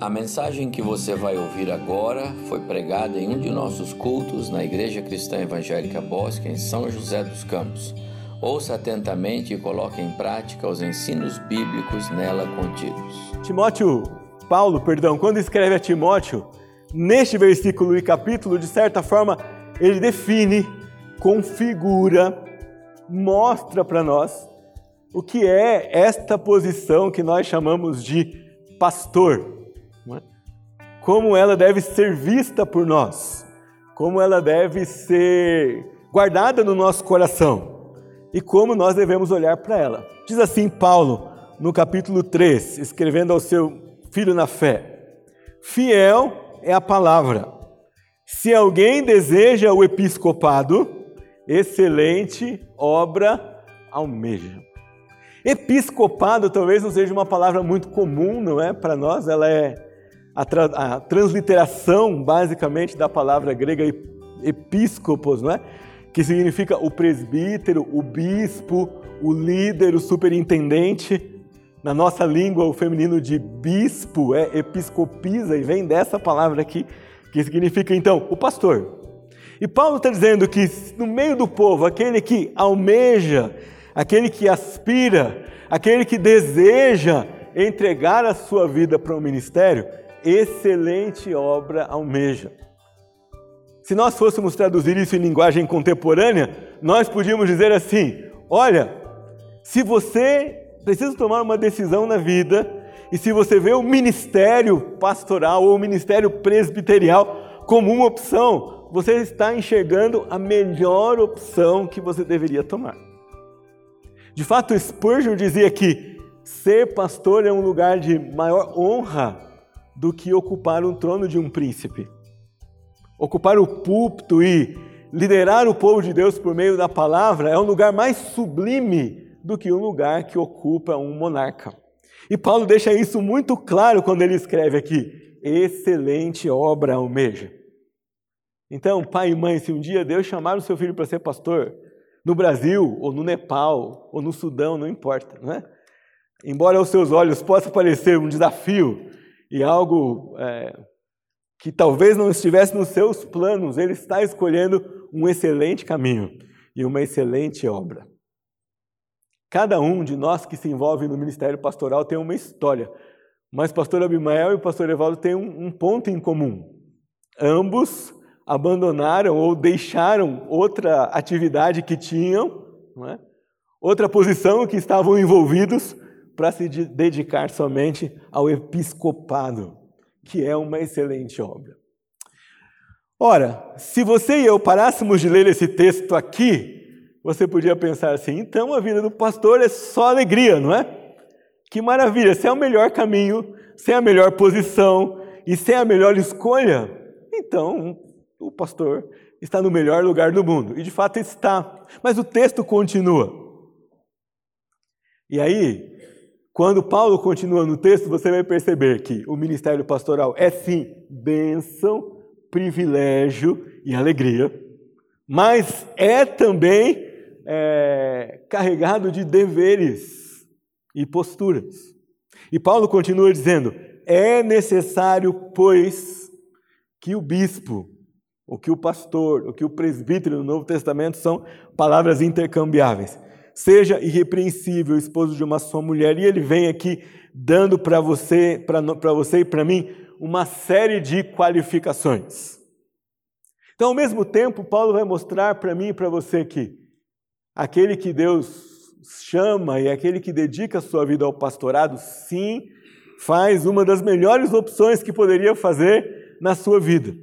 A mensagem que você vai ouvir agora foi pregada em um de nossos cultos na Igreja Cristã Evangélica Bosque, em São José dos Campos. Ouça atentamente e coloque em prática os ensinos bíblicos nela contidos. Timóteo, Paulo, perdão, quando escreve a Timóteo, neste versículo e capítulo, de certa forma, ele define, configura, mostra para nós o que é esta posição que nós chamamos de pastor como ela deve ser vista por nós, como ela deve ser guardada no nosso coração e como nós devemos olhar para ela. Diz assim Paulo no capítulo 3, escrevendo ao seu filho na fé: Fiel é a palavra. Se alguém deseja o episcopado, excelente obra almeja. Episcopado talvez não seja uma palavra muito comum, não é? Para nós, ela é a, tra a transliteração, basicamente, da palavra grega episcopos, não é? que significa o presbítero, o bispo, o líder, o superintendente. Na nossa língua, o feminino de bispo é episcopisa e vem dessa palavra aqui, que significa então o pastor. E Paulo está dizendo que no meio do povo, aquele que almeja, aquele que aspira, aquele que deseja entregar a sua vida para o ministério, excelente obra almeja. Se nós fôssemos traduzir isso em linguagem contemporânea, nós podíamos dizer assim: olha, se você precisa tomar uma decisão na vida, e se você vê o ministério pastoral ou o ministério presbiterial como uma opção, você está enxergando a melhor opção que você deveria tomar. De fato, Spurgeon dizia que ser pastor é um lugar de maior honra do que ocupar um trono de um príncipe. Ocupar o púlpito e liderar o povo de Deus por meio da palavra é um lugar mais sublime do que um lugar que ocupa um monarca. E Paulo deixa isso muito claro quando ele escreve aqui: excelente obra almeja. Então, pai e mãe, se um dia Deus chamar o seu filho para ser pastor, no Brasil, ou no Nepal, ou no Sudão, não importa, não é? Embora aos seus olhos possa parecer um desafio, e algo é, que talvez não estivesse nos seus planos, ele está escolhendo um excelente caminho e uma excelente obra. Cada um de nós que se envolve no ministério pastoral tem uma história, mas pastor Abimael e o pastor Evaldo têm um, um ponto em comum. Ambos abandonaram ou deixaram outra atividade que tinham, é? outra posição que estavam envolvidos para se dedicar somente ao episcopado, que é uma excelente obra. Ora, se você e eu parássemos de ler esse texto aqui, você podia pensar assim: então a vida do pastor é só alegria, não é? Que maravilha, se é o melhor caminho, se é a melhor posição e se é a melhor escolha, então o pastor está no melhor lugar do mundo. E de fato está. Mas o texto continua. E aí, quando Paulo continua no texto, você vai perceber que o ministério pastoral é sim bênção, privilégio e alegria, mas é também é, carregado de deveres e posturas. E Paulo continua dizendo: é necessário, pois, que o bispo, o que o pastor, o que o presbítero no Novo Testamento são palavras intercambiáveis seja irrepreensível, esposo de uma só mulher. E ele vem aqui dando para você, para você e para mim, uma série de qualificações. Então, ao mesmo tempo, Paulo vai mostrar para mim e para você que aquele que Deus chama e aquele que dedica a sua vida ao pastorado, sim, faz uma das melhores opções que poderia fazer na sua vida.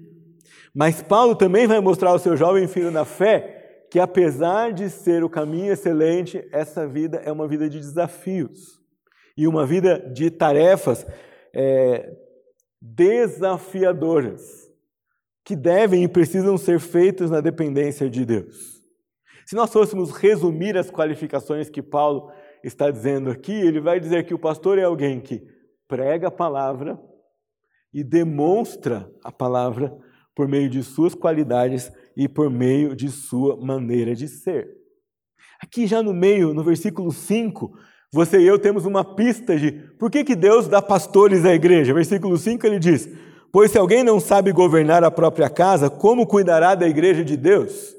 Mas Paulo também vai mostrar ao seu jovem filho na fé que apesar de ser o caminho excelente, essa vida é uma vida de desafios e uma vida de tarefas é, desafiadoras que devem e precisam ser feitas na dependência de Deus. Se nós fôssemos resumir as qualificações que Paulo está dizendo aqui, ele vai dizer que o pastor é alguém que prega a palavra e demonstra a palavra por meio de suas qualidades e por meio de sua maneira de ser. Aqui já no meio, no versículo 5, Você e eu temos uma pista de por que, que Deus dá pastores à igreja. Versículo 5 ele diz: Pois se alguém não sabe governar a própria casa, como cuidará da igreja de Deus?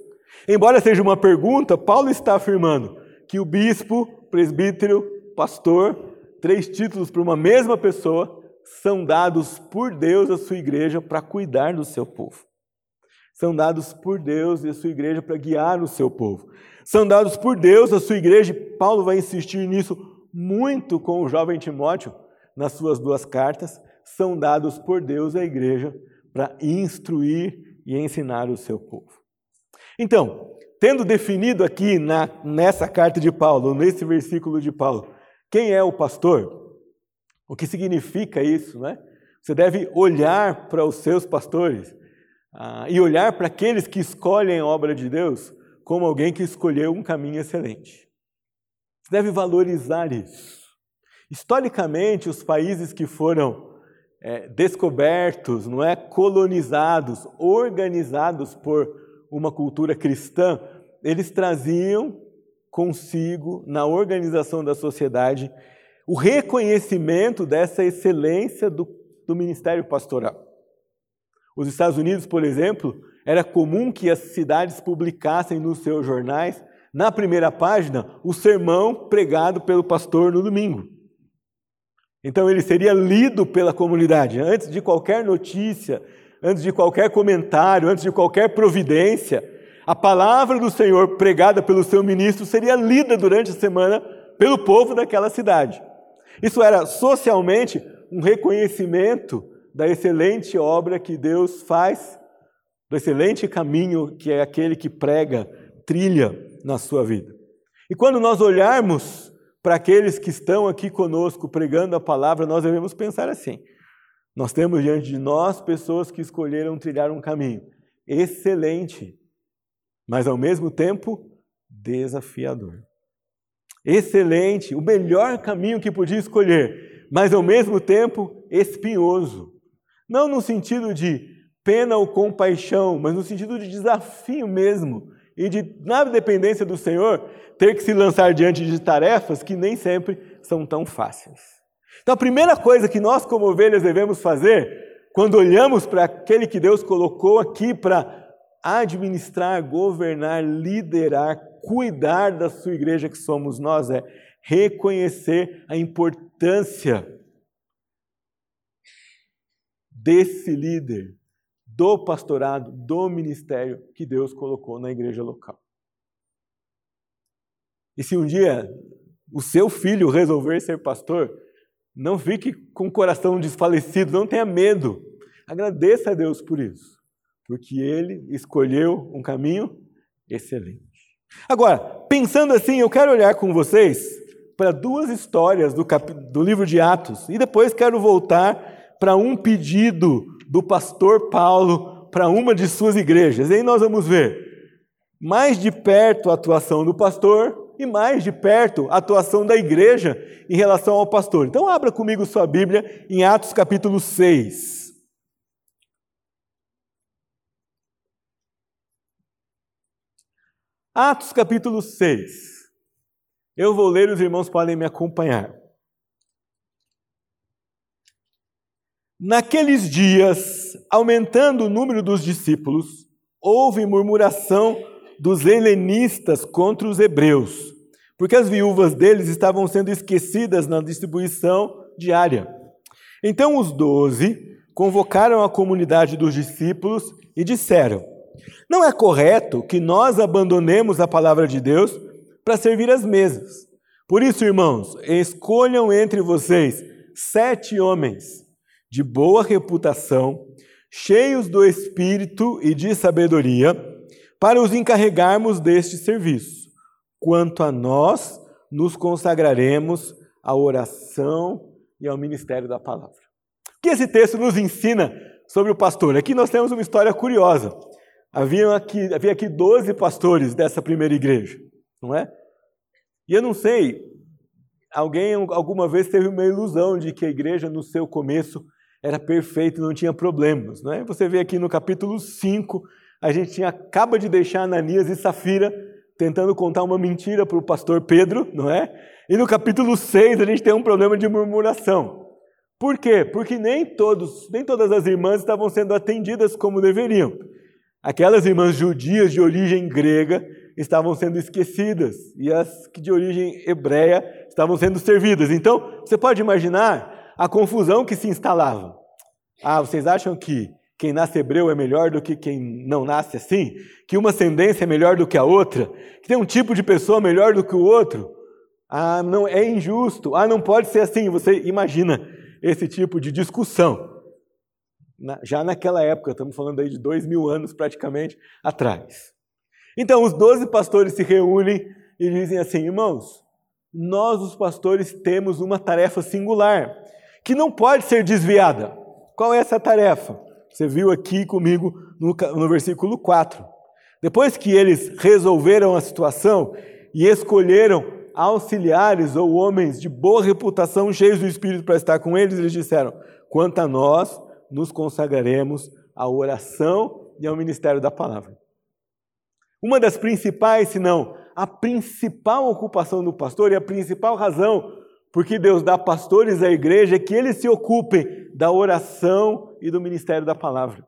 Embora seja uma pergunta, Paulo está afirmando que o bispo, presbítero, pastor, três títulos para uma mesma pessoa, são dados por Deus à sua igreja para cuidar do seu povo. São dados por Deus e a sua igreja para guiar o seu povo. São dados por Deus a sua igreja, e Paulo vai insistir nisso muito com o jovem Timóteo nas suas duas cartas. São dados por Deus à igreja para instruir e ensinar o seu povo. Então, tendo definido aqui na, nessa carta de Paulo, nesse versículo de Paulo, quem é o pastor, o que significa isso, né? Você deve olhar para os seus pastores ah, e olhar para aqueles que escolhem a obra de Deus como alguém que escolheu um caminho excelente. Você deve valorizar isso. Historicamente, os países que foram é, descobertos, não é, colonizados, organizados por uma cultura cristã, eles traziam consigo na organização da sociedade o reconhecimento dessa excelência do, do ministério pastoral. Os Estados Unidos, por exemplo, era comum que as cidades publicassem nos seus jornais, na primeira página, o sermão pregado pelo pastor no domingo. Então ele seria lido pela comunidade. Antes de qualquer notícia, antes de qualquer comentário, antes de qualquer providência, a palavra do Senhor pregada pelo seu ministro seria lida durante a semana pelo povo daquela cidade. Isso era socialmente um reconhecimento da excelente obra que Deus faz, do excelente caminho que é aquele que prega, trilha na sua vida. E quando nós olharmos para aqueles que estão aqui conosco pregando a palavra, nós devemos pensar assim: nós temos diante de nós pessoas que escolheram trilhar um caminho excelente, mas ao mesmo tempo desafiador. Excelente, o melhor caminho que podia escolher, mas ao mesmo tempo espinhoso. Não no sentido de pena ou compaixão, mas no sentido de desafio mesmo. E de, na dependência do Senhor, ter que se lançar diante de tarefas que nem sempre são tão fáceis. Então, a primeira coisa que nós, como ovelhas, devemos fazer, quando olhamos para aquele que Deus colocou aqui para administrar, governar, liderar, cuidar da sua igreja que somos nós, é reconhecer a importância desse líder, do pastorado, do ministério que Deus colocou na igreja local. E se um dia o seu filho resolver ser pastor, não fique com o coração desfalecido, não tenha medo. Agradeça a Deus por isso, porque ele escolheu um caminho excelente. Agora, pensando assim, eu quero olhar com vocês para duas histórias do, cap... do livro de Atos e depois quero voltar para um pedido do pastor Paulo para uma de suas igrejas. E aí nós vamos ver mais de perto a atuação do pastor e mais de perto a atuação da igreja em relação ao pastor. Então abra comigo sua Bíblia em Atos capítulo 6. Atos capítulo 6. Eu vou ler, os irmãos podem me acompanhar. Naqueles dias, aumentando o número dos discípulos, houve murmuração dos helenistas contra os hebreus, porque as viúvas deles estavam sendo esquecidas na distribuição diária. Então os doze convocaram a comunidade dos discípulos e disseram: Não é correto que nós abandonemos a palavra de Deus para servir as mesas. Por isso, irmãos, escolham entre vocês sete homens de boa reputação, cheios do espírito e de sabedoria, para os encarregarmos deste serviço. Quanto a nós, nos consagraremos à oração e ao ministério da palavra. O que esse texto nos ensina sobre o pastor? Aqui nós temos uma história curiosa. Havia aqui, havia aqui 12 pastores dessa primeira igreja, não é? E eu não sei, alguém alguma vez teve uma ilusão de que a igreja, no seu começo, era perfeito, não tinha problemas. Não é? Você vê aqui no capítulo 5, a gente acaba de deixar Ananias e Safira tentando contar uma mentira para o pastor Pedro, não é? E no capítulo 6 a gente tem um problema de murmuração. Por quê? Porque nem todos, nem todas as irmãs estavam sendo atendidas como deveriam. Aquelas irmãs judias de origem grega estavam sendo esquecidas e as que de origem hebreia estavam sendo servidas. Então, você pode imaginar a confusão que se instalava. Ah, vocês acham que quem nasce hebreu é melhor do que quem não nasce assim? Que uma ascendência é melhor do que a outra? Que tem um tipo de pessoa melhor do que o outro? Ah, não, é injusto. Ah, não pode ser assim. Você imagina esse tipo de discussão. Já naquela época, estamos falando aí de dois mil anos praticamente atrás. Então, os doze pastores se reúnem e dizem assim: irmãos, nós, os pastores, temos uma tarefa singular que não pode ser desviada. Qual é essa tarefa? Você viu aqui comigo no, no versículo 4. Depois que eles resolveram a situação e escolheram auxiliares ou homens de boa reputação, cheios do Espírito para estar com eles, eles disseram: quanto a nós, nos consagraremos à oração e ao ministério da palavra. Uma das principais, se não a principal ocupação do pastor e a principal razão porque Deus dá pastores à igreja que eles se ocupem da oração e do ministério da palavra.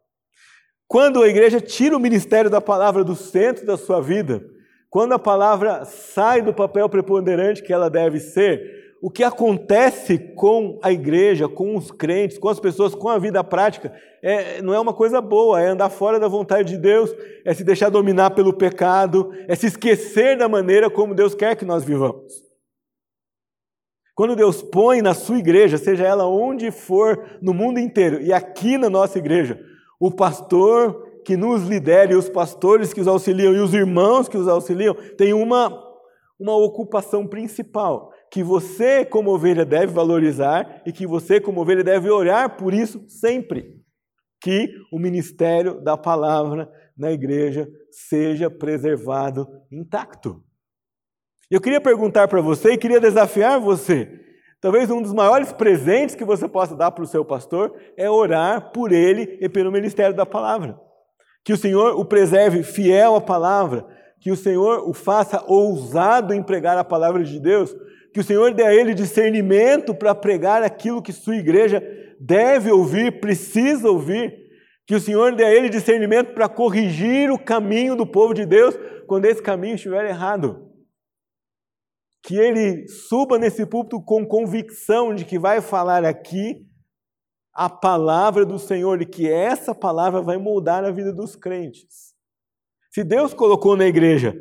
Quando a igreja tira o ministério da palavra do centro da sua vida, quando a palavra sai do papel preponderante que ela deve ser, o que acontece com a igreja, com os crentes, com as pessoas, com a vida prática, é, não é uma coisa boa, é andar fora da vontade de Deus, é se deixar dominar pelo pecado, é se esquecer da maneira como Deus quer que nós vivamos. Quando Deus põe na sua igreja, seja ela onde for no mundo inteiro, e aqui na nossa igreja, o pastor que nos lidera, e os pastores que os auxiliam, e os irmãos que os auxiliam, tem uma, uma ocupação principal que você, como ovelha, deve valorizar e que você, como ovelha, deve orar por isso sempre. Que o ministério da palavra na igreja seja preservado intacto. Eu queria perguntar para você e queria desafiar você. Talvez um dos maiores presentes que você possa dar para o seu pastor é orar por ele e pelo ministério da palavra. Que o Senhor o preserve fiel à palavra, que o Senhor o faça ousado em pregar a palavra de Deus, que o Senhor dê a ele discernimento para pregar aquilo que sua igreja deve ouvir, precisa ouvir, que o Senhor dê a ele discernimento para corrigir o caminho do povo de Deus quando esse caminho estiver errado. Que ele suba nesse púlpito com convicção de que vai falar aqui a palavra do Senhor e que essa palavra vai moldar a vida dos crentes. Se Deus colocou na igreja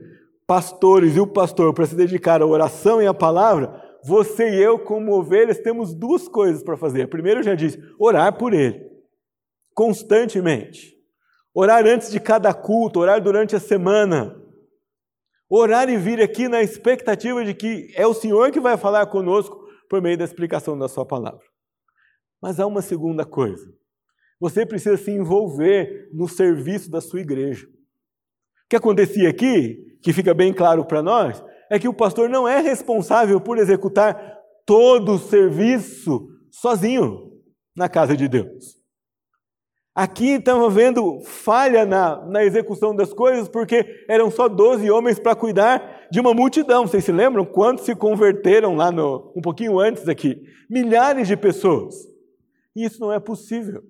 pastores e o pastor para se dedicar à oração e à palavra, você e eu, como ovelhas, temos duas coisas para fazer. Primeiro, eu já disse, orar por ele, constantemente. Orar antes de cada culto, orar durante a semana. Orar e vir aqui na expectativa de que é o Senhor que vai falar conosco por meio da explicação da Sua palavra. Mas há uma segunda coisa. Você precisa se envolver no serviço da sua igreja. O que acontecia aqui que fica bem claro para nós é que o pastor não é responsável por executar todo o serviço sozinho na casa de Deus. Aqui estamos vendo falha na, na execução das coisas, porque eram só 12 homens para cuidar de uma multidão. Vocês se lembram quantos se converteram lá no, um pouquinho antes aqui? Milhares de pessoas. E isso não é possível.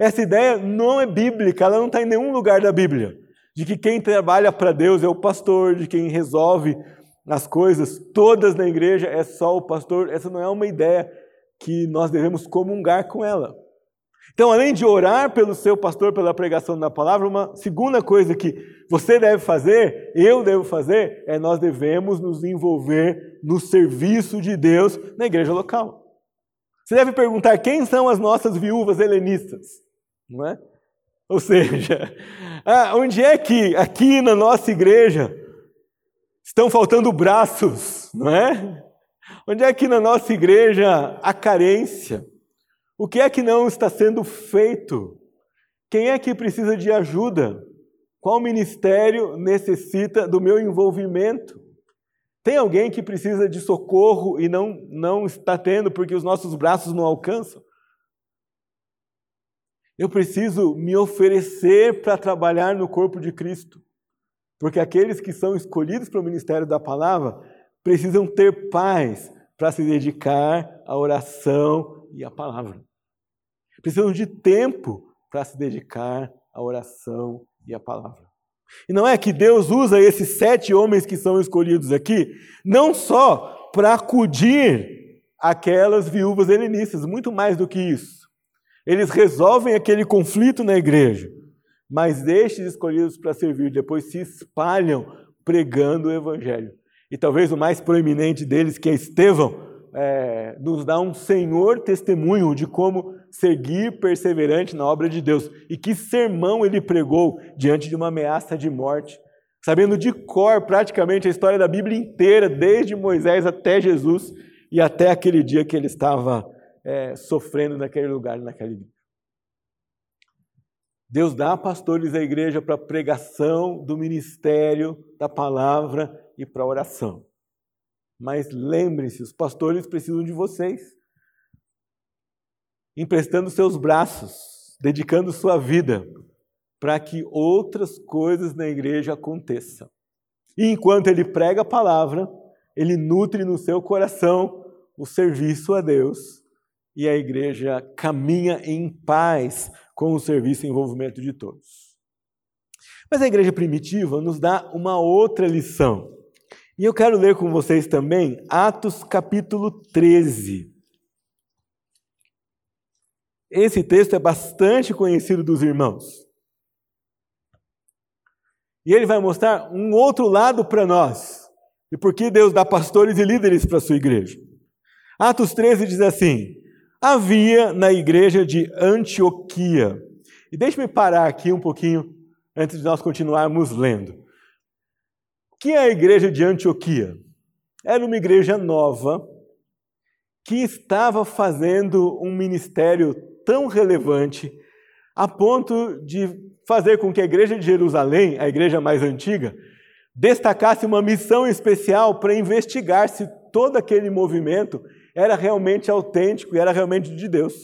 Essa ideia não é bíblica, ela não está em nenhum lugar da Bíblia de que quem trabalha para Deus é o pastor, de quem resolve as coisas todas na igreja é só o pastor. Essa não é uma ideia que nós devemos comungar com ela. Então, além de orar pelo seu pastor pela pregação da palavra, uma segunda coisa que você deve fazer, eu devo fazer, é nós devemos nos envolver no serviço de Deus na igreja local. Você deve perguntar quem são as nossas viúvas helenistas, não é? Ou seja, ah, onde é que aqui na nossa igreja estão faltando braços, não é? Onde é que na nossa igreja há carência? O que é que não está sendo feito? Quem é que precisa de ajuda? Qual ministério necessita do meu envolvimento? Tem alguém que precisa de socorro e não, não está tendo porque os nossos braços não alcançam? Eu preciso me oferecer para trabalhar no corpo de Cristo. Porque aqueles que são escolhidos para o ministério da palavra precisam ter paz para se dedicar à oração e à palavra. Precisam de tempo para se dedicar à oração e à palavra. E não é que Deus usa esses sete homens que são escolhidos aqui, não só para acudir aquelas viúvas helenistas, muito mais do que isso. Eles resolvem aquele conflito na igreja, mas estes escolhidos para servir depois se espalham pregando o evangelho. E talvez o mais proeminente deles, que é Estevão, é, nos dá um senhor testemunho de como seguir perseverante na obra de Deus. E que sermão ele pregou diante de uma ameaça de morte, sabendo de cor praticamente a história da Bíblia inteira, desde Moisés até Jesus e até aquele dia que ele estava é, sofrendo naquele lugar, naquele dia. Deus dá pastores à igreja para pregação do ministério da palavra e para oração. Mas lembre-se, os pastores precisam de vocês. Emprestando seus braços, dedicando sua vida para que outras coisas na igreja aconteçam. E enquanto ele prega a palavra, ele nutre no seu coração o serviço a Deus e a igreja caminha em paz com o serviço e envolvimento de todos. Mas a igreja primitiva nos dá uma outra lição. E eu quero ler com vocês também Atos capítulo 13. Esse texto é bastante conhecido dos irmãos. E ele vai mostrar um outro lado para nós. E por que Deus dá pastores e líderes para a sua igreja. Atos 13 diz assim: Havia na igreja de Antioquia. E deixe-me parar aqui um pouquinho antes de nós continuarmos lendo que é a igreja de Antioquia? Era uma igreja nova que estava fazendo um ministério tão relevante a ponto de fazer com que a igreja de Jerusalém, a igreja mais antiga, destacasse uma missão especial para investigar se todo aquele movimento era realmente autêntico e era realmente de Deus.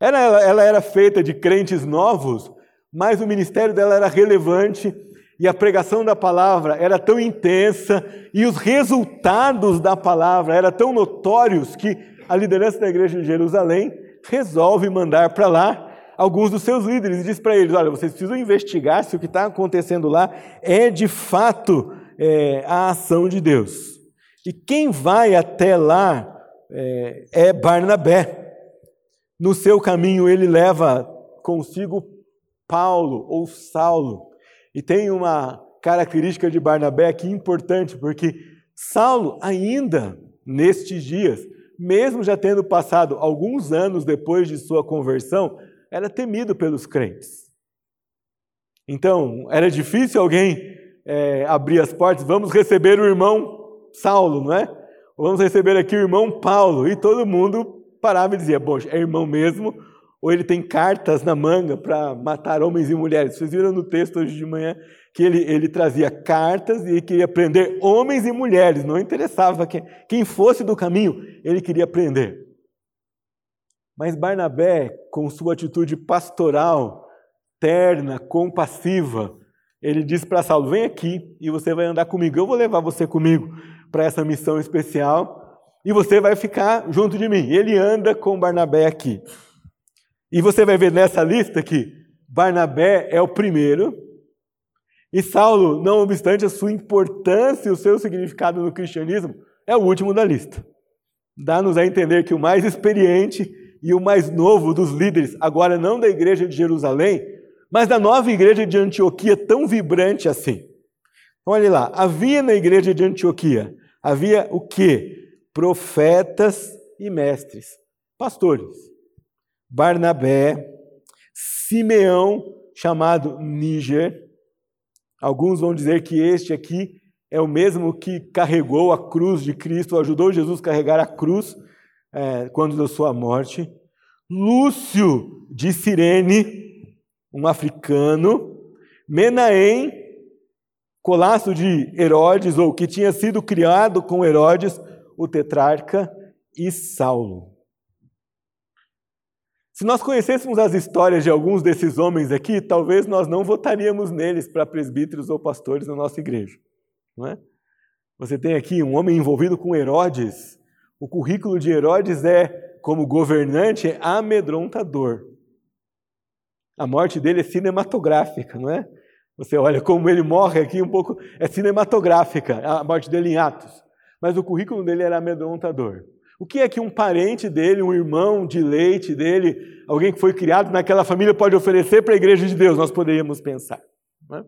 Era, ela era feita de crentes novos, mas o ministério dela era relevante e a pregação da palavra era tão intensa e os resultados da palavra eram tão notórios que a liderança da igreja de Jerusalém resolve mandar para lá alguns dos seus líderes e diz para eles: olha, vocês precisam investigar se o que está acontecendo lá é de fato é, a ação de Deus. E quem vai até lá é, é Barnabé. No seu caminho, ele leva consigo Paulo ou Saulo. E tem uma característica de Barnabé aqui importante, porque Saulo, ainda nestes dias, mesmo já tendo passado alguns anos depois de sua conversão, era temido pelos crentes. Então, era difícil alguém é, abrir as portas, vamos receber o irmão Saulo, não é? Vamos receber aqui o irmão Paulo. E todo mundo parava e dizia: Bom, é irmão mesmo, ou ele tem cartas na manga para matar homens e mulheres. Vocês viram no texto hoje de manhã que ele, ele trazia cartas e queria prender homens e mulheres, não interessava quem, quem fosse do caminho, ele queria prender. Mas Barnabé, com sua atitude pastoral, terna, compassiva, ele diz para Saulo: Vem aqui e você vai andar comigo. Eu vou levar você comigo para essa missão especial e você vai ficar junto de mim. Ele anda com Barnabé aqui. E você vai ver nessa lista que Barnabé é o primeiro, e Saulo, não obstante a sua importância e o seu significado no cristianismo, é o último da lista. Dá-nos a entender que o mais experiente e o mais novo dos líderes, agora não da igreja de Jerusalém, mas da nova igreja de Antioquia, tão vibrante assim. Então, olha lá, havia na igreja de Antioquia, havia o quê? Profetas e mestres, pastores. Barnabé, Simeão, chamado Níger. Alguns vão dizer que este aqui é o mesmo que carregou a cruz de Cristo, ajudou Jesus a carregar a cruz é, quando da sua morte. Lúcio de Cirene, um africano. Menahem, colasso de Herodes, ou que tinha sido criado com Herodes, o tetrarca, e Saulo. Se nós conhecêssemos as histórias de alguns desses homens aqui, talvez nós não votaríamos neles para presbíteros ou pastores na nossa igreja. Não é? Você tem aqui um homem envolvido com Herodes. O currículo de Herodes é, como governante, é amedrontador. A morte dele é cinematográfica, não é? Você olha como ele morre aqui um pouco, é cinematográfica, a morte dele em Atos. Mas o currículo dele era amedrontador. O que é que um parente dele, um irmão de leite dele, alguém que foi criado naquela família pode oferecer para a igreja de Deus? Nós poderíamos pensar. Não é?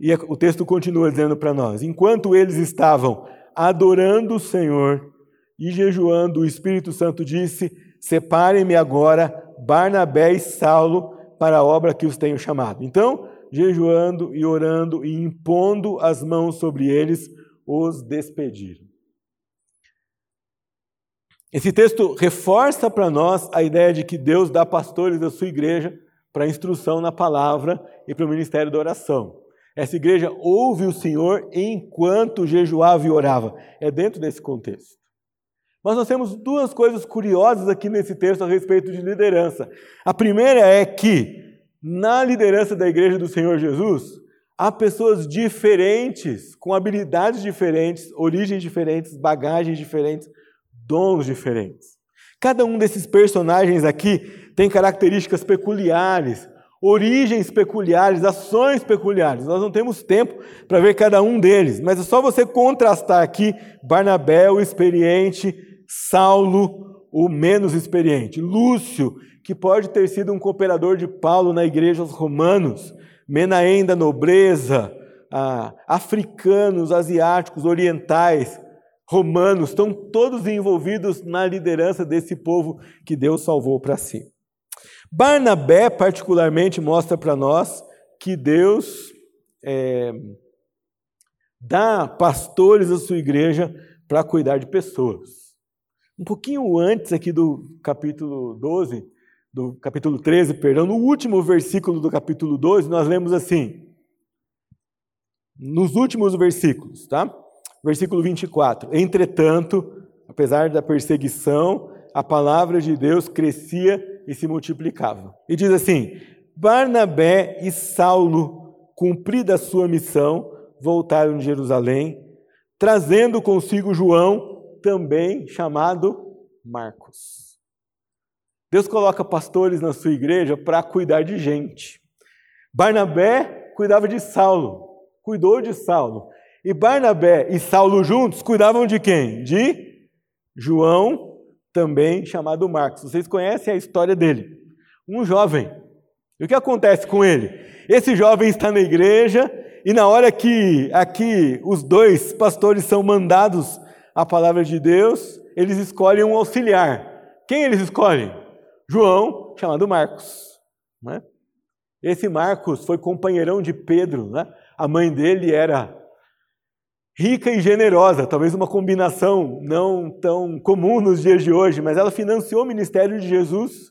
E o texto continua dizendo para nós: enquanto eles estavam adorando o Senhor e jejuando, o Espírito Santo disse: Separem-me agora Barnabé e Saulo para a obra que os tenho chamado. Então, jejuando e orando e impondo as mãos sobre eles, os despediram. Esse texto reforça para nós a ideia de que Deus dá pastores da sua igreja para instrução na palavra e para o ministério da oração. Essa igreja ouve o Senhor enquanto jejuava e orava. É dentro desse contexto. Mas nós temos duas coisas curiosas aqui nesse texto a respeito de liderança. A primeira é que, na liderança da igreja do Senhor Jesus, há pessoas diferentes, com habilidades diferentes, origens diferentes, bagagens diferentes, dons diferentes. Cada um desses personagens aqui tem características peculiares, origens peculiares, ações peculiares. Nós não temos tempo para ver cada um deles, mas é só você contrastar aqui Barnabé, o experiente, Saulo, o menos experiente, Lúcio, que pode ter sido um cooperador de Paulo na igreja aos romanos, Menahem da nobreza, ah, africanos, asiáticos, orientais, romanos, estão todos envolvidos na liderança desse povo que Deus salvou para si. Barnabé, particularmente, mostra para nós que Deus é, dá pastores à sua igreja para cuidar de pessoas. Um pouquinho antes aqui do capítulo 12, do capítulo 13, perdão, no último versículo do capítulo 12, nós lemos assim, nos últimos versículos, tá? Versículo 24. Entretanto, apesar da perseguição, a palavra de Deus crescia e se multiplicava. E diz assim: Barnabé e Saulo, cumprida a sua missão, voltaram de Jerusalém, trazendo consigo João, também chamado Marcos. Deus coloca pastores na sua igreja para cuidar de gente. Barnabé cuidava de Saulo, cuidou de Saulo. E Barnabé e Saulo juntos cuidavam de quem? De João, também chamado Marcos. Vocês conhecem a história dele. Um jovem. E o que acontece com ele? Esse jovem está na igreja e na hora que aqui os dois pastores são mandados a palavra de Deus, eles escolhem um auxiliar. Quem eles escolhem? João, chamado Marcos. Né? Esse Marcos foi companheirão de Pedro. Né? A mãe dele era rica e generosa, talvez uma combinação não tão comum nos dias de hoje, mas ela financiou o ministério de Jesus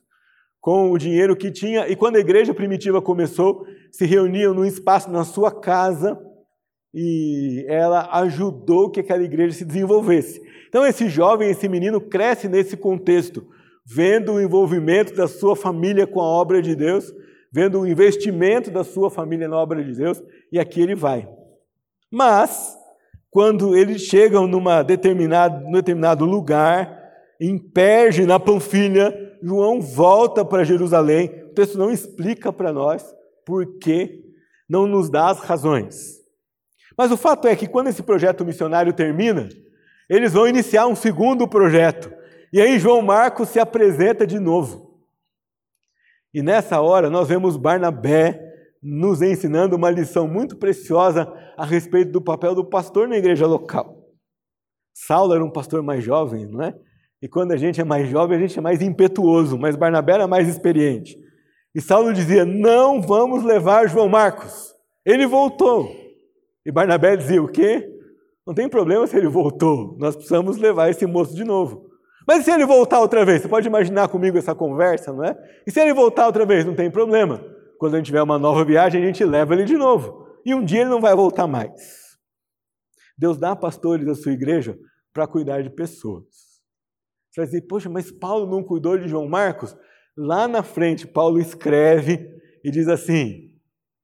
com o dinheiro que tinha, e quando a igreja primitiva começou, se reuniam num espaço na sua casa e ela ajudou que aquela igreja se desenvolvesse. Então esse jovem, esse menino cresce nesse contexto, vendo o envolvimento da sua família com a obra de Deus, vendo o investimento da sua família na obra de Deus, e aqui ele vai. Mas quando eles chegam numa determinado, num determinado lugar, em Perge, na Panfilha, João volta para Jerusalém. O texto não explica para nós por que, não nos dá as razões. Mas o fato é que quando esse projeto missionário termina, eles vão iniciar um segundo projeto. E aí João Marcos se apresenta de novo. E nessa hora nós vemos Barnabé nos ensinando uma lição muito preciosa a respeito do papel do pastor na igreja local. Saulo era um pastor mais jovem, não é? E quando a gente é mais jovem, a gente é mais impetuoso, mas Barnabé era mais experiente. E Saulo dizia: Não vamos levar João Marcos. Ele voltou. E Barnabé dizia: O quê? Não tem problema se ele voltou, nós precisamos levar esse moço de novo. Mas se ele voltar outra vez? Você pode imaginar comigo essa conversa, não é? E se ele voltar outra vez? Não tem problema quando a gente tiver uma nova viagem, a gente leva ele de novo. E um dia ele não vai voltar mais. Deus dá pastores à sua igreja para cuidar de pessoas. Você vai dizer, poxa, mas Paulo não cuidou de João Marcos? Lá na frente, Paulo escreve e diz assim: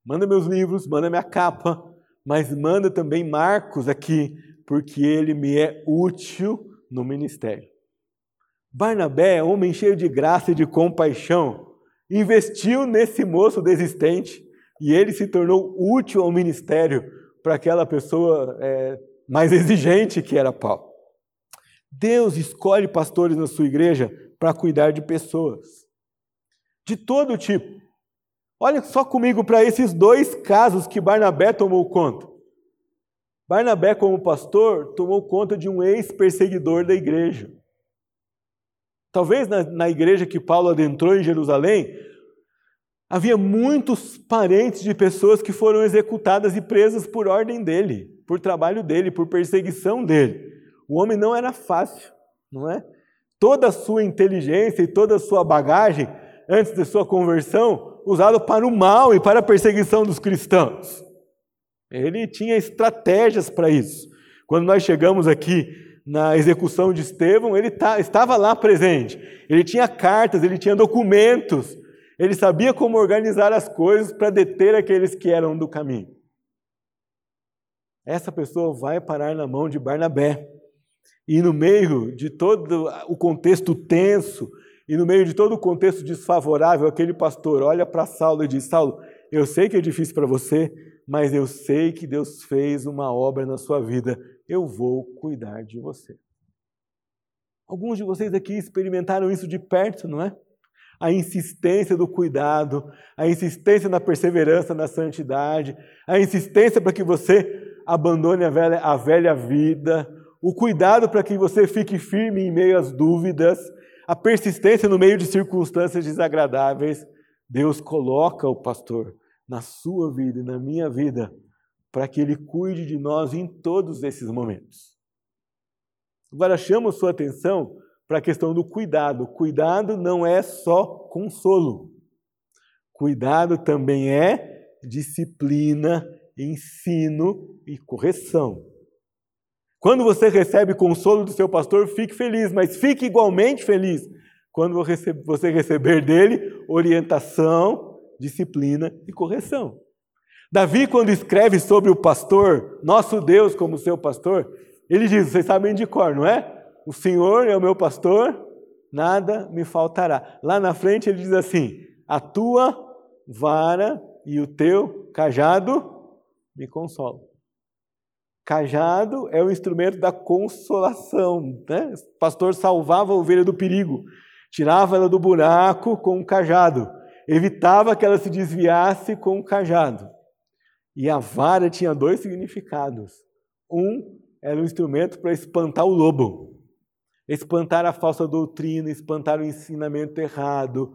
manda meus livros, manda minha capa, mas manda também Marcos aqui, porque ele me é útil no ministério. Barnabé, homem cheio de graça e de compaixão, investiu nesse moço desistente e ele se tornou útil ao ministério para aquela pessoa é, mais exigente que era Paulo. Deus escolhe pastores na sua igreja para cuidar de pessoas, de todo tipo. Olha só comigo para esses dois casos que Barnabé tomou conta. Barnabé, como pastor, tomou conta de um ex-perseguidor da igreja. Talvez na, na igreja que Paulo adentrou em Jerusalém, havia muitos parentes de pessoas que foram executadas e presas por ordem dele, por trabalho dele, por perseguição dele. O homem não era fácil, não é? Toda a sua inteligência e toda a sua bagagem antes de sua conversão usado para o mal e para a perseguição dos cristãos. Ele tinha estratégias para isso. Quando nós chegamos aqui na execução de Estevão, ele tá, estava lá presente. Ele tinha cartas, ele tinha documentos, ele sabia como organizar as coisas para deter aqueles que eram do caminho. Essa pessoa vai parar na mão de Barnabé. E no meio de todo o contexto tenso, e no meio de todo o contexto desfavorável, aquele pastor olha para Saulo e diz: Saulo, eu sei que é difícil para você, mas eu sei que Deus fez uma obra na sua vida, eu vou cuidar de você. Alguns de vocês aqui experimentaram isso de perto, não é? A insistência do cuidado, a insistência na perseverança, na santidade, a insistência para que você abandone a velha, a velha vida, o cuidado para que você fique firme em meio às dúvidas, a persistência no meio de circunstâncias desagradáveis. Deus coloca o pastor na sua vida e na minha vida, para que Ele cuide de nós em todos esses momentos. Agora chamo sua atenção para a questão do cuidado. Cuidado não é só consolo. Cuidado também é disciplina, ensino e correção. Quando você recebe consolo do seu pastor, fique feliz, mas fique igualmente feliz quando você receber dele orientação, disciplina e correção. Davi, quando escreve sobre o pastor, nosso Deus como seu pastor, ele diz: vocês sabem de cor, não é? O Senhor é o meu pastor, nada me faltará. Lá na frente ele diz assim: a tua vara e o teu cajado me consolam. Cajado é o instrumento da consolação. Né? O pastor salvava a ovelha do perigo, tirava ela do buraco com um cajado evitava que ela se desviasse com o cajado. E a vara tinha dois significados. Um era um instrumento para espantar o lobo, espantar a falsa doutrina, espantar o ensinamento errado,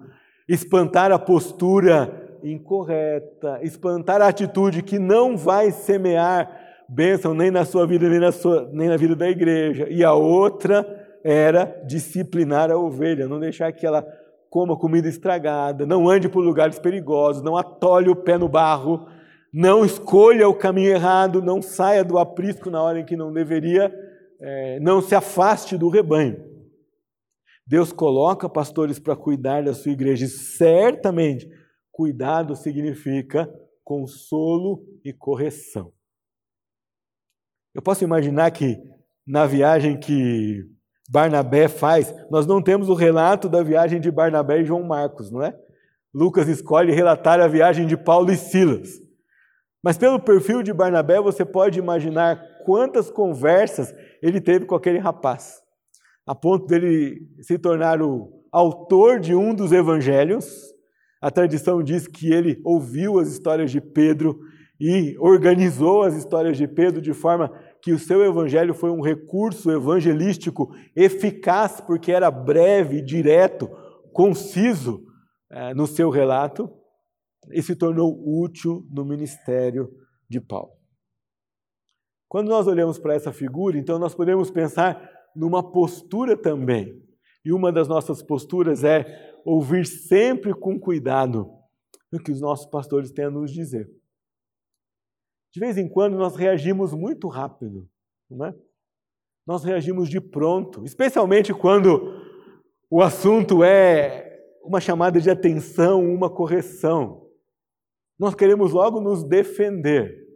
espantar a postura incorreta, espantar a atitude que não vai semear bênção nem na sua vida, nem na, sua, nem na vida da igreja. E a outra era disciplinar a ovelha, não deixar que ela coma comida estragada, não ande por lugares perigosos, não atole o pé no barro, não escolha o caminho errado, não saia do aprisco na hora em que não deveria, é, não se afaste do rebanho. Deus coloca pastores para cuidar da sua igreja e certamente cuidado significa consolo e correção. Eu posso imaginar que na viagem que Barnabé faz, nós não temos o relato da viagem de Barnabé e João Marcos, não é? Lucas escolhe relatar a viagem de Paulo e Silas. Mas pelo perfil de Barnabé, você pode imaginar quantas conversas ele teve com aquele rapaz, a ponto dele se tornar o autor de um dos evangelhos. A tradição diz que ele ouviu as histórias de Pedro e organizou as histórias de Pedro de forma que o seu evangelho foi um recurso evangelístico eficaz, porque era breve, direto, conciso é, no seu relato, e se tornou útil no ministério de Paulo. Quando nós olhamos para essa figura, então nós podemos pensar numa postura também. E uma das nossas posturas é ouvir sempre com cuidado o que os nossos pastores têm a nos dizer. De vez em quando nós reagimos muito rápido, não é? Nós reagimos de pronto, especialmente quando o assunto é uma chamada de atenção, uma correção. Nós queremos logo nos defender.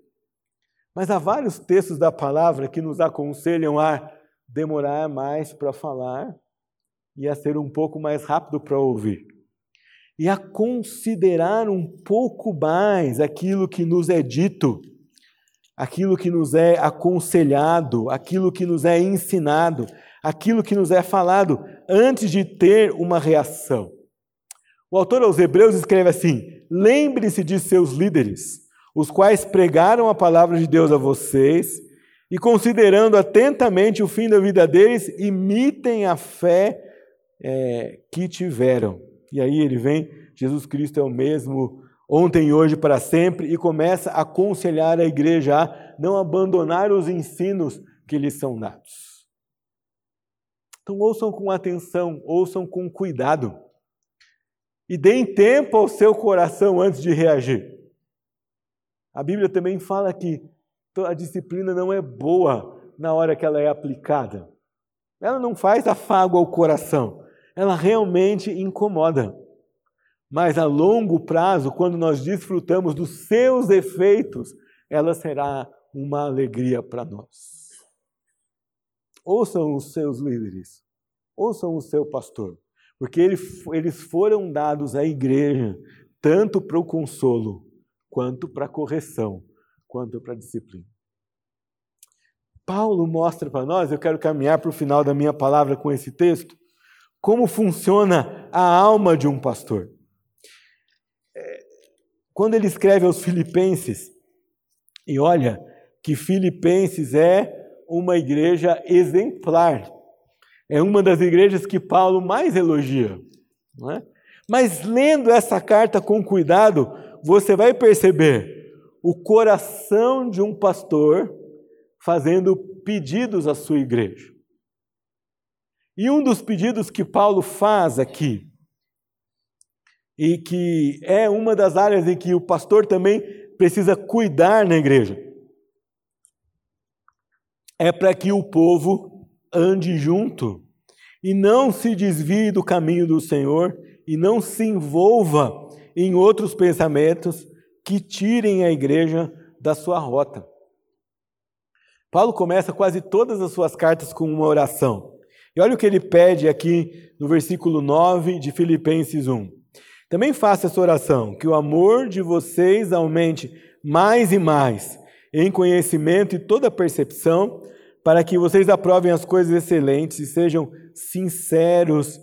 Mas há vários textos da palavra que nos aconselham a demorar mais para falar e a ser um pouco mais rápido para ouvir. E a considerar um pouco mais aquilo que nos é dito, aquilo que nos é aconselhado, aquilo que nos é ensinado, aquilo que nos é falado, antes de ter uma reação. O autor aos Hebreus escreve assim: lembre-se de seus líderes, os quais pregaram a palavra de Deus a vocês, e considerando atentamente o fim da vida deles, imitem a fé é, que tiveram. E aí ele vem, Jesus Cristo é o mesmo ontem hoje para sempre, e começa a aconselhar a igreja a não abandonar os ensinos que lhes são dados. Então ouçam com atenção, ouçam com cuidado. E deem tempo ao seu coração antes de reagir. A Bíblia também fala que a disciplina não é boa na hora que ela é aplicada. Ela não faz afago ao coração, ela realmente incomoda. Mas a longo prazo, quando nós desfrutamos dos seus efeitos, ela será uma alegria para nós. Ouçam os seus líderes, ouçam o seu pastor porque eles foram dados à igreja tanto para o consolo, quanto para a correção, quanto para a disciplina. Paulo mostra para nós, eu quero caminhar para o final da minha palavra com esse texto, como funciona a alma de um pastor. É, quando ele escreve aos Filipenses, e olha que Filipenses é uma igreja exemplar é uma das igrejas que Paulo mais elogia. Não é? Mas lendo essa carta com cuidado, você vai perceber o coração de um pastor fazendo pedidos à sua igreja. E um dos pedidos que Paulo faz aqui, e que é uma das áreas em que o pastor também precisa cuidar na igreja, é para que o povo ande junto e não se desvie do caminho do Senhor e não se envolva em outros pensamentos que tirem a igreja da sua rota. Paulo começa quase todas as suas cartas com uma oração. E olha o que ele pede aqui no versículo 9 de Filipenses 1. Também faça essa oração, que o amor de vocês aumente mais e mais em conhecimento e toda percepção, para que vocês aprovem as coisas excelentes e sejam sinceros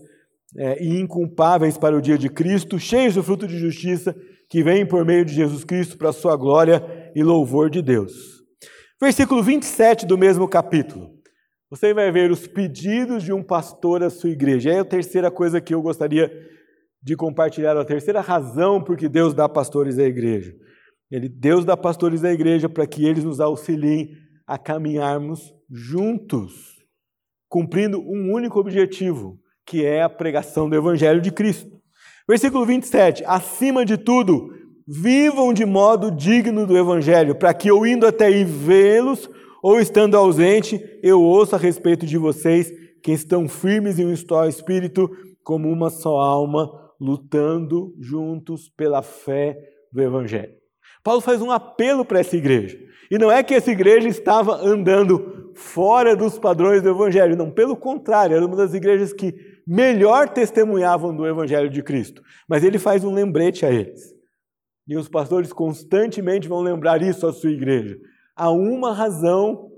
é, e inculpáveis para o dia de Cristo, cheios do fruto de justiça que vem por meio de Jesus Cristo para a sua glória e louvor de Deus. Versículo 27 do mesmo capítulo. Você vai ver os pedidos de um pastor à sua igreja. É a terceira coisa que eu gostaria de compartilhar, a terceira razão por que Deus dá pastores à igreja. Ele, Deus dá pastores à igreja para que eles nos auxiliem a caminharmos juntos, cumprindo um único objetivo, que é a pregação do Evangelho de Cristo. Versículo 27. Acima de tudo, vivam de modo digno do Evangelho, para que eu indo até aí vê-los, ou estando ausente, eu ouça a respeito de vocês, que estão firmes em um só espírito, como uma só alma, lutando juntos pela fé do Evangelho. Paulo faz um apelo para essa igreja. E não é que essa igreja estava andando fora dos padrões do Evangelho, não, pelo contrário, era uma das igrejas que melhor testemunhavam do Evangelho de Cristo. Mas ele faz um lembrete a eles. E os pastores constantemente vão lembrar isso à sua igreja. Há uma razão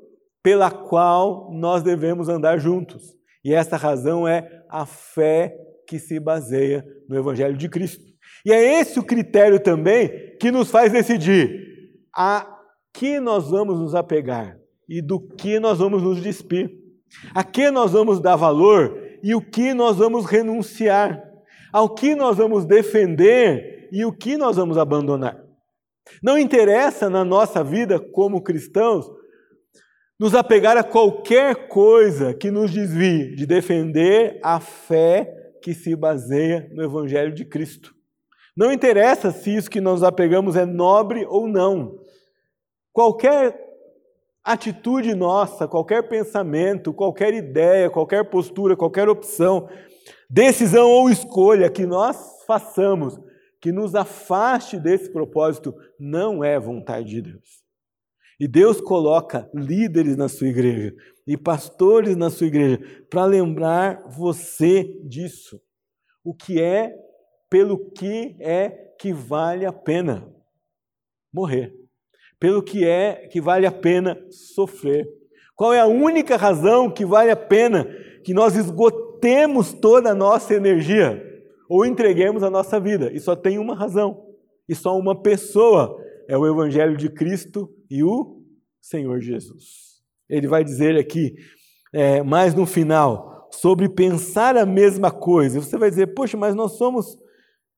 pela qual nós devemos andar juntos. E essa razão é a fé que se baseia no Evangelho de Cristo. E é esse o critério também que nos faz decidir a que nós vamos nos apegar e do que nós vamos nos despir, a que nós vamos dar valor e o que nós vamos renunciar, ao que nós vamos defender e o que nós vamos abandonar. Não interessa na nossa vida como cristãos nos apegar a qualquer coisa que nos desvie de defender a fé que se baseia no Evangelho de Cristo. Não interessa se isso que nós apegamos é nobre ou não. Qualquer atitude nossa, qualquer pensamento, qualquer ideia, qualquer postura, qualquer opção, decisão ou escolha que nós façamos que nos afaste desse propósito não é vontade de Deus. E Deus coloca líderes na sua igreja e pastores na sua igreja para lembrar você disso. O que é, pelo que é que vale a pena morrer. Pelo que é que vale a pena sofrer. Qual é a única razão que vale a pena que nós esgotemos toda a nossa energia ou entreguemos a nossa vida? E só tem uma razão, e só uma pessoa é o Evangelho de Cristo e o Senhor Jesus. Ele vai dizer aqui, é, mais no final, sobre pensar a mesma coisa. Você vai dizer, poxa, mas nós somos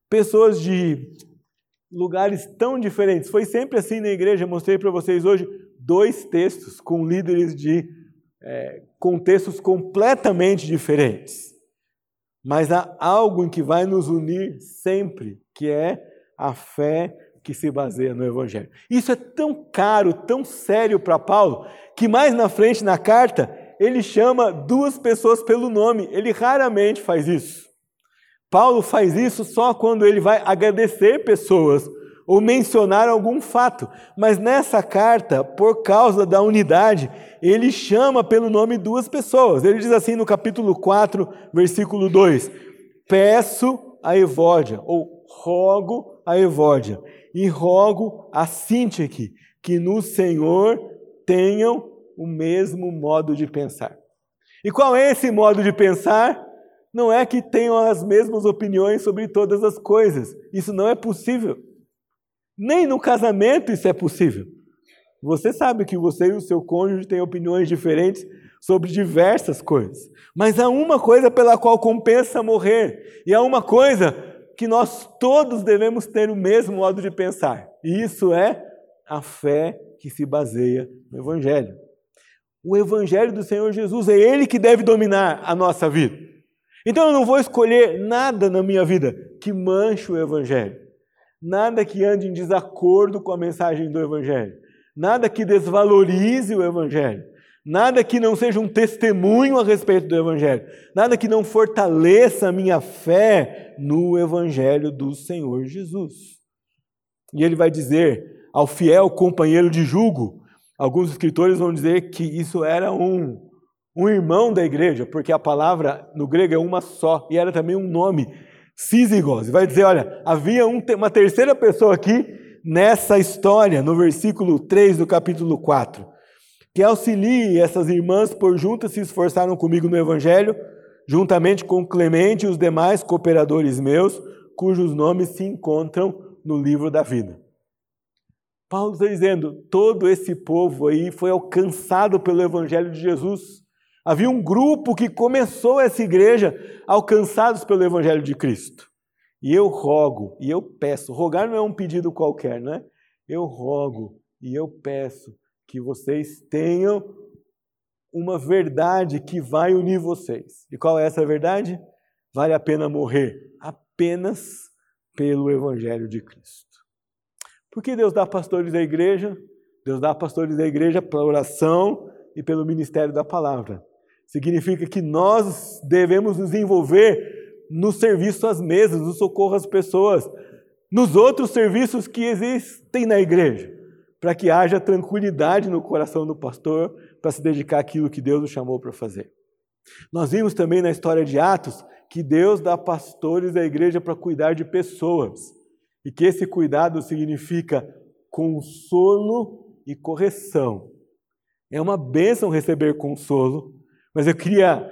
pessoas de lugares tão diferentes. Foi sempre assim na igreja. mostrei para vocês hoje dois textos com líderes de é, contextos completamente diferentes. Mas há algo em que vai nos unir sempre, que é a fé que se baseia no Evangelho. Isso é tão caro, tão sério para Paulo, que mais na frente na carta ele chama duas pessoas pelo nome. Ele raramente faz isso. Paulo faz isso só quando ele vai agradecer pessoas ou mencionar algum fato. Mas nessa carta, por causa da unidade, ele chama pelo nome duas pessoas. Ele diz assim no capítulo 4, versículo 2: Peço a Evódia, ou rogo a Evódia, e rogo a Sintique que no Senhor tenham o mesmo modo de pensar. E qual é esse modo de pensar? Não é que tenham as mesmas opiniões sobre todas as coisas. Isso não é possível. Nem no casamento isso é possível. Você sabe que você e o seu cônjuge têm opiniões diferentes sobre diversas coisas. Mas há uma coisa pela qual compensa morrer, e há uma coisa que nós todos devemos ter o mesmo modo de pensar. E isso é a fé que se baseia no Evangelho. O Evangelho do Senhor Jesus é ele que deve dominar a nossa vida. Então eu não vou escolher nada na minha vida que manche o Evangelho, nada que ande em desacordo com a mensagem do Evangelho, nada que desvalorize o Evangelho, nada que não seja um testemunho a respeito do Evangelho, nada que não fortaleça a minha fé no Evangelho do Senhor Jesus. E ele vai dizer ao fiel companheiro de jugo, alguns escritores vão dizer que isso era um, um irmão da igreja, porque a palavra no grego é uma só, e era também um nome, Sísigos. Vai dizer, olha, havia um, uma terceira pessoa aqui nessa história, no versículo 3 do capítulo 4 que auxilie essas irmãs por juntas se esforçaram comigo no Evangelho, juntamente com Clemente e os demais cooperadores meus, cujos nomes se encontram no livro da vida. Paulo está dizendo: todo esse povo aí foi alcançado pelo Evangelho de Jesus. Havia um grupo que começou essa igreja alcançados pelo Evangelho de Cristo. E eu rogo, e eu peço, rogar não é um pedido qualquer, não é? Eu rogo e eu peço que vocês tenham uma verdade que vai unir vocês. E qual é essa verdade? Vale a pena morrer apenas pelo Evangelho de Cristo. Por que Deus dá pastores da igreja? Deus dá pastores da igreja pela oração e pelo ministério da palavra. Significa que nós devemos nos envolver no serviço às mesas, no socorro às pessoas, nos outros serviços que existem na igreja para que haja tranquilidade no coração do pastor para se dedicar àquilo que Deus o chamou para fazer. Nós vimos também na história de Atos que Deus dá pastores da igreja para cuidar de pessoas e que esse cuidado significa consolo e correção. É uma bênção receber consolo, mas eu queria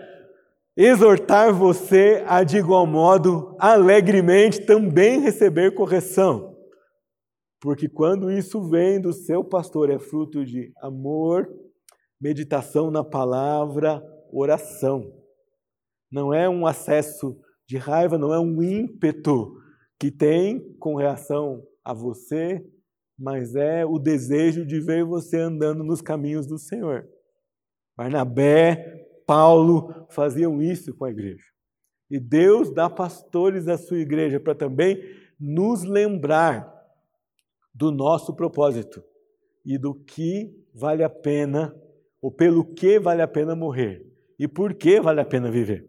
exortar você a, de igual modo, alegremente também receber correção. Porque quando isso vem do seu pastor, é fruto de amor, meditação na palavra, oração. Não é um acesso de raiva, não é um ímpeto que tem com reação a você, mas é o desejo de ver você andando nos caminhos do Senhor. Barnabé, Paulo faziam isso com a igreja. E Deus dá pastores à sua igreja para também nos lembrar do nosso propósito e do que vale a pena, ou pelo que vale a pena morrer e por que vale a pena viver.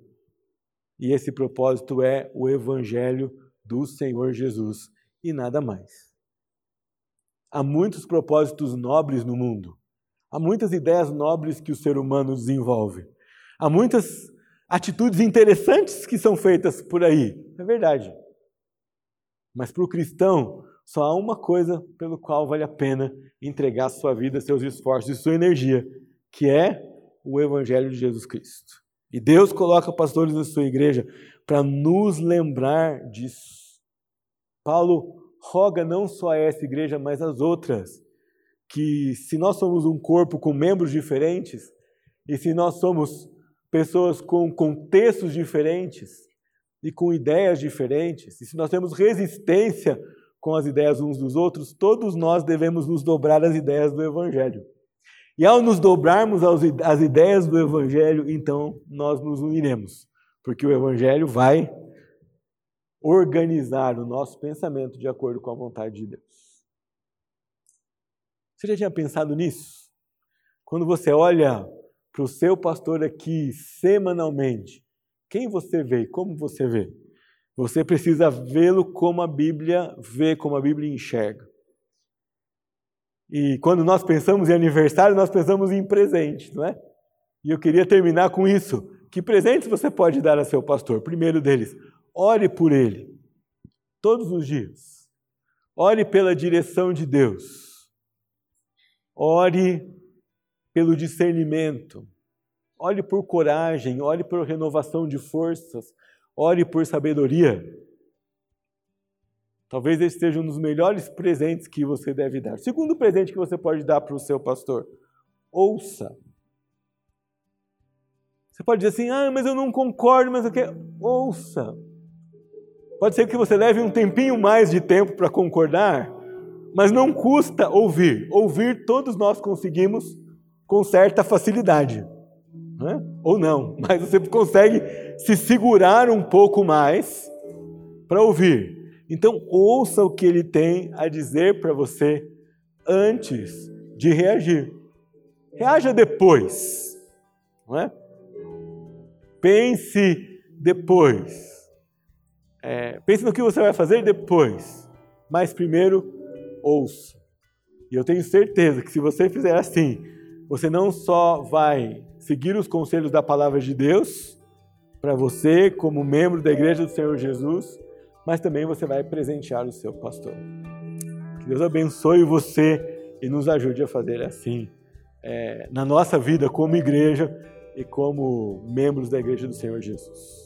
E esse propósito é o Evangelho do Senhor Jesus e nada mais. Há muitos propósitos nobres no mundo. Há muitas ideias nobres que o ser humano desenvolve. Há muitas atitudes interessantes que são feitas por aí. É verdade. Mas para o cristão, só há uma coisa pelo qual vale a pena entregar sua vida, seus esforços e sua energia, que é o Evangelho de Jesus Cristo. E Deus coloca pastores na sua igreja para nos lembrar disso. Paulo roga não só a essa igreja, mas às outras, que se nós somos um corpo com membros diferentes, e se nós somos pessoas com contextos diferentes e com ideias diferentes, e se nós temos resistência com as ideias uns dos outros, todos nós devemos nos dobrar às ideias do Evangelho. E ao nos dobrarmos às ideias do Evangelho, então nós nos uniremos, porque o Evangelho vai organizar o nosso pensamento de acordo com a vontade de Deus. Você já tinha pensado nisso? Quando você olha para o seu pastor aqui semanalmente, quem você vê? Como você vê? Você precisa vê-lo como a Bíblia vê, como a Bíblia enxerga. E quando nós pensamos em aniversário, nós pensamos em presente, não é? E eu queria terminar com isso. Que presentes você pode dar a seu pastor? Primeiro deles, ore por ele todos os dias. Ore pela direção de Deus. Ore pelo discernimento. Ore por coragem, ore por renovação de forças, ore por sabedoria. Talvez esse seja um dos melhores presentes que você deve dar. Segundo presente que você pode dar para o seu pastor: ouça. Você pode dizer assim, ah, mas eu não concordo, mas eu quero. Ouça. Pode ser que você leve um tempinho mais de tempo para concordar, mas não custa ouvir. Ouvir todos nós conseguimos com certa facilidade. Né? Ou não, mas você consegue se segurar um pouco mais para ouvir. Então, ouça o que ele tem a dizer para você antes de reagir. Reaja depois. Não é? Pense depois. É, pense no que você vai fazer depois, mas primeiro ouça. E eu tenho certeza que se você fizer assim, você não só vai seguir os conselhos da palavra de Deus para você, como membro da Igreja do Senhor Jesus, mas também você vai presentear o seu pastor. Que Deus abençoe você e nos ajude a fazer assim é, na nossa vida como igreja e como membros da Igreja do Senhor Jesus.